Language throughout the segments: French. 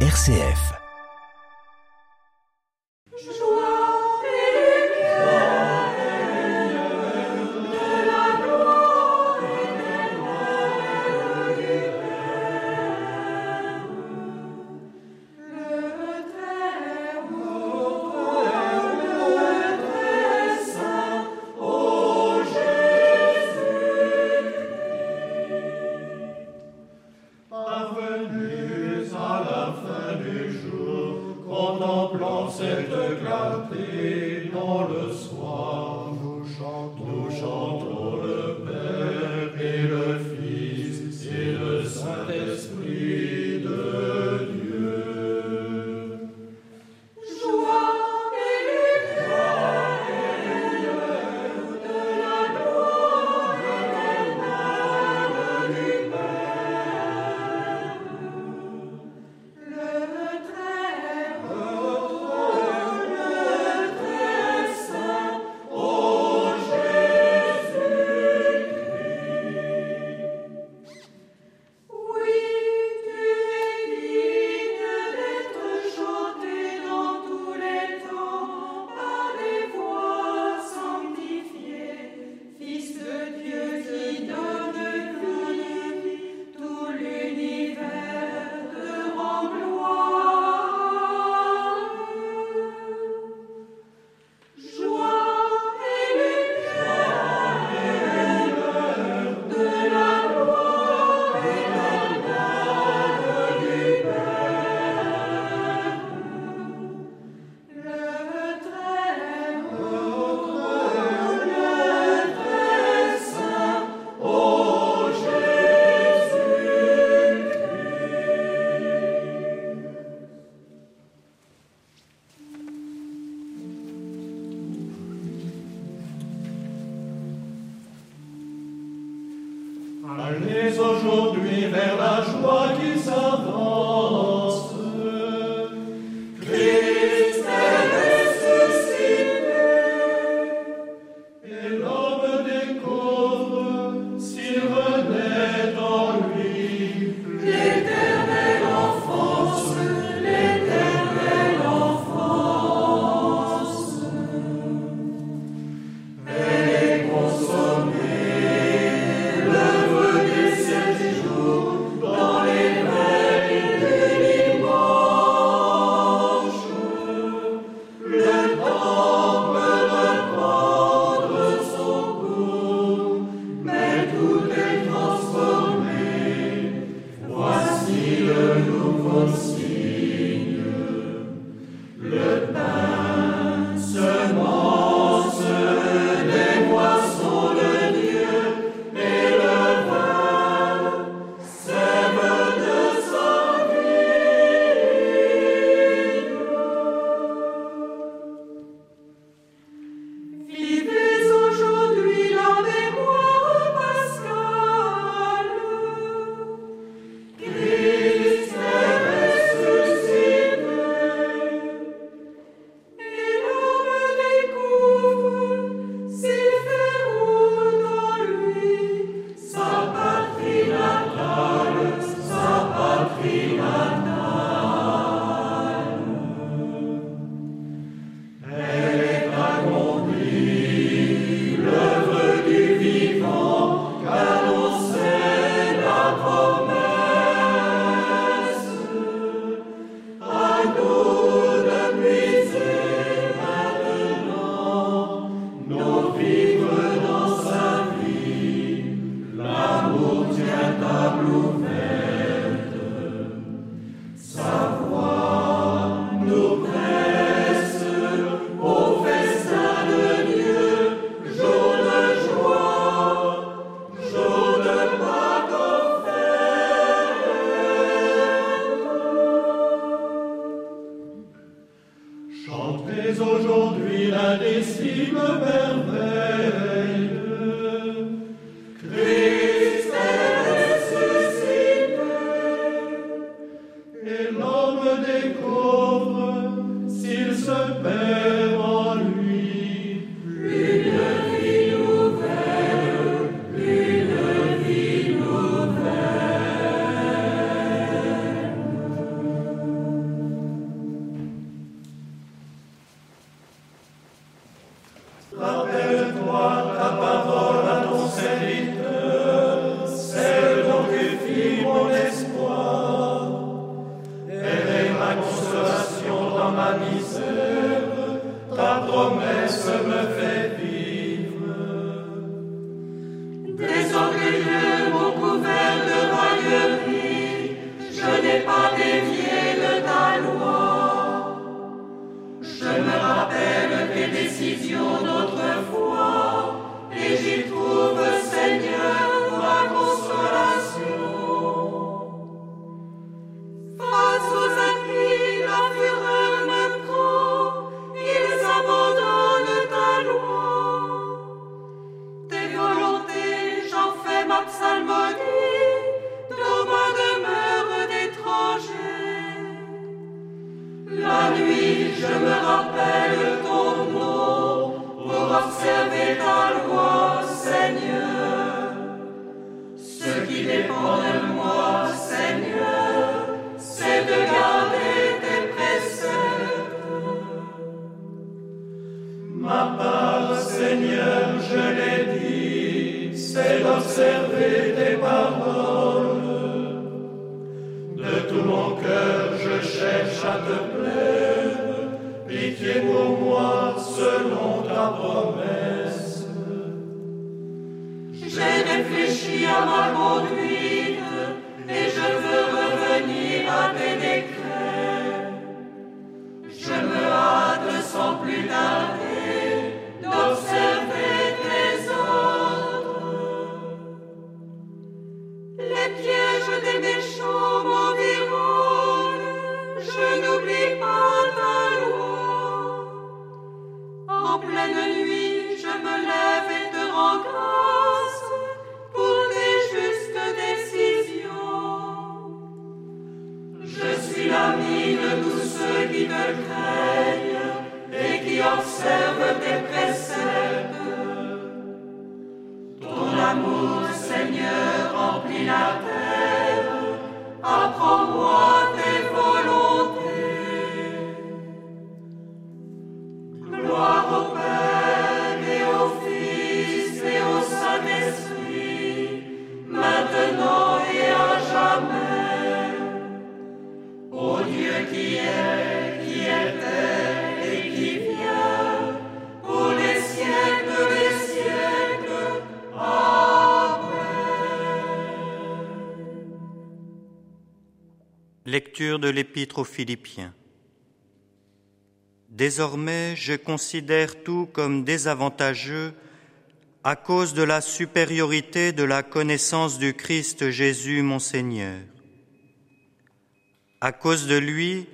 RCF. Lord. Chantez aujourd'hui l'indicible merveille. ta misère, ta promesse me fait observer ta loi, Seigneur. Ce qui dépend de moi, Seigneur, c'est de garder tes préceptes. Ma part, Seigneur, je l'ai dit, c'est d'observer tes paroles. De tout mon cœur, je cherche à te plaire. Lecture de l'Épître aux Philippiens. Désormais, je considère tout comme désavantageux à cause de la supériorité de la connaissance du Christ Jésus mon Seigneur. À cause de lui,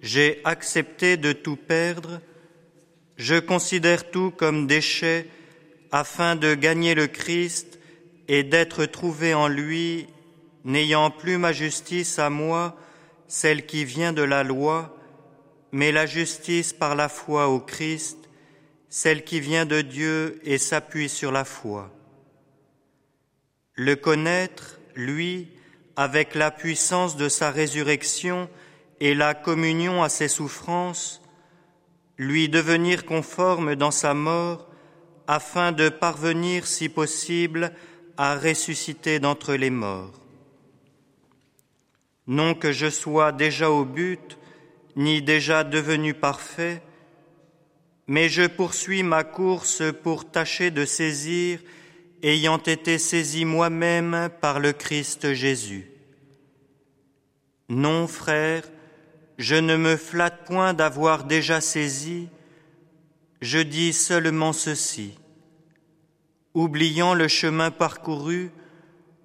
j'ai accepté de tout perdre, je considère tout comme déchet afin de gagner le Christ et d'être trouvé en lui, n'ayant plus ma justice à moi, celle qui vient de la loi, mais la justice par la foi au Christ, celle qui vient de Dieu et s'appuie sur la foi. Le connaître, lui, avec la puissance de sa résurrection et la communion à ses souffrances, lui devenir conforme dans sa mort, afin de parvenir, si possible, à ressusciter d'entre les morts. Non que je sois déjà au but, ni déjà devenu parfait, mais je poursuis ma course pour tâcher de saisir, ayant été saisi moi-même par le Christ Jésus. Non, frère, je ne me flatte point d'avoir déjà saisi, je dis seulement ceci. Oubliant le chemin parcouru,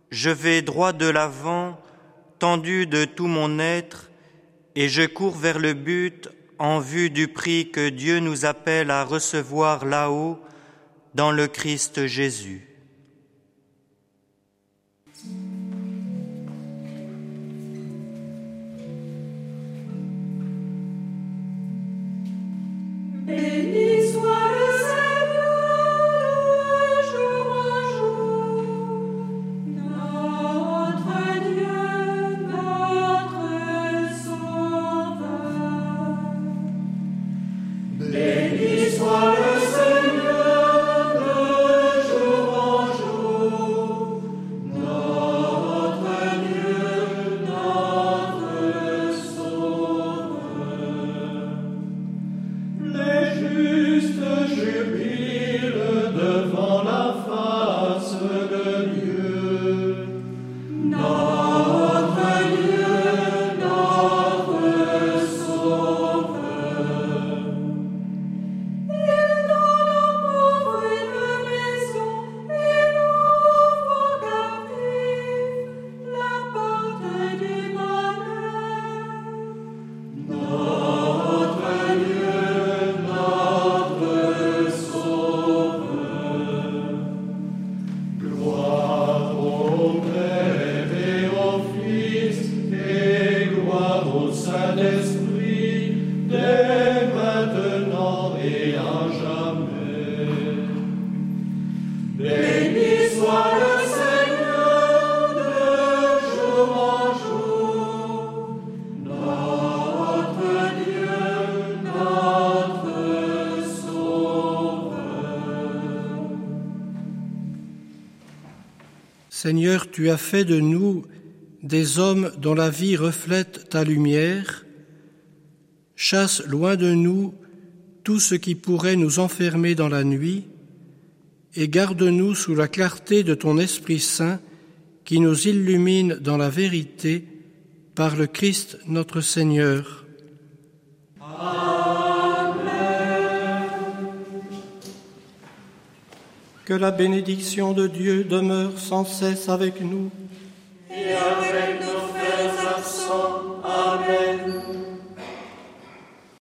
je vais droit de l'avant, tendu de tout mon être, et je cours vers le but en vue du prix que Dieu nous appelle à recevoir là-haut dans le Christ Jésus. Seigneur, tu as fait de nous des hommes dont la vie reflète ta lumière. Chasse loin de nous tout ce qui pourrait nous enfermer dans la nuit et garde-nous sous la clarté de ton Esprit Saint qui nous illumine dans la vérité par le Christ notre Seigneur. Que la bénédiction de Dieu demeure sans cesse avec nous.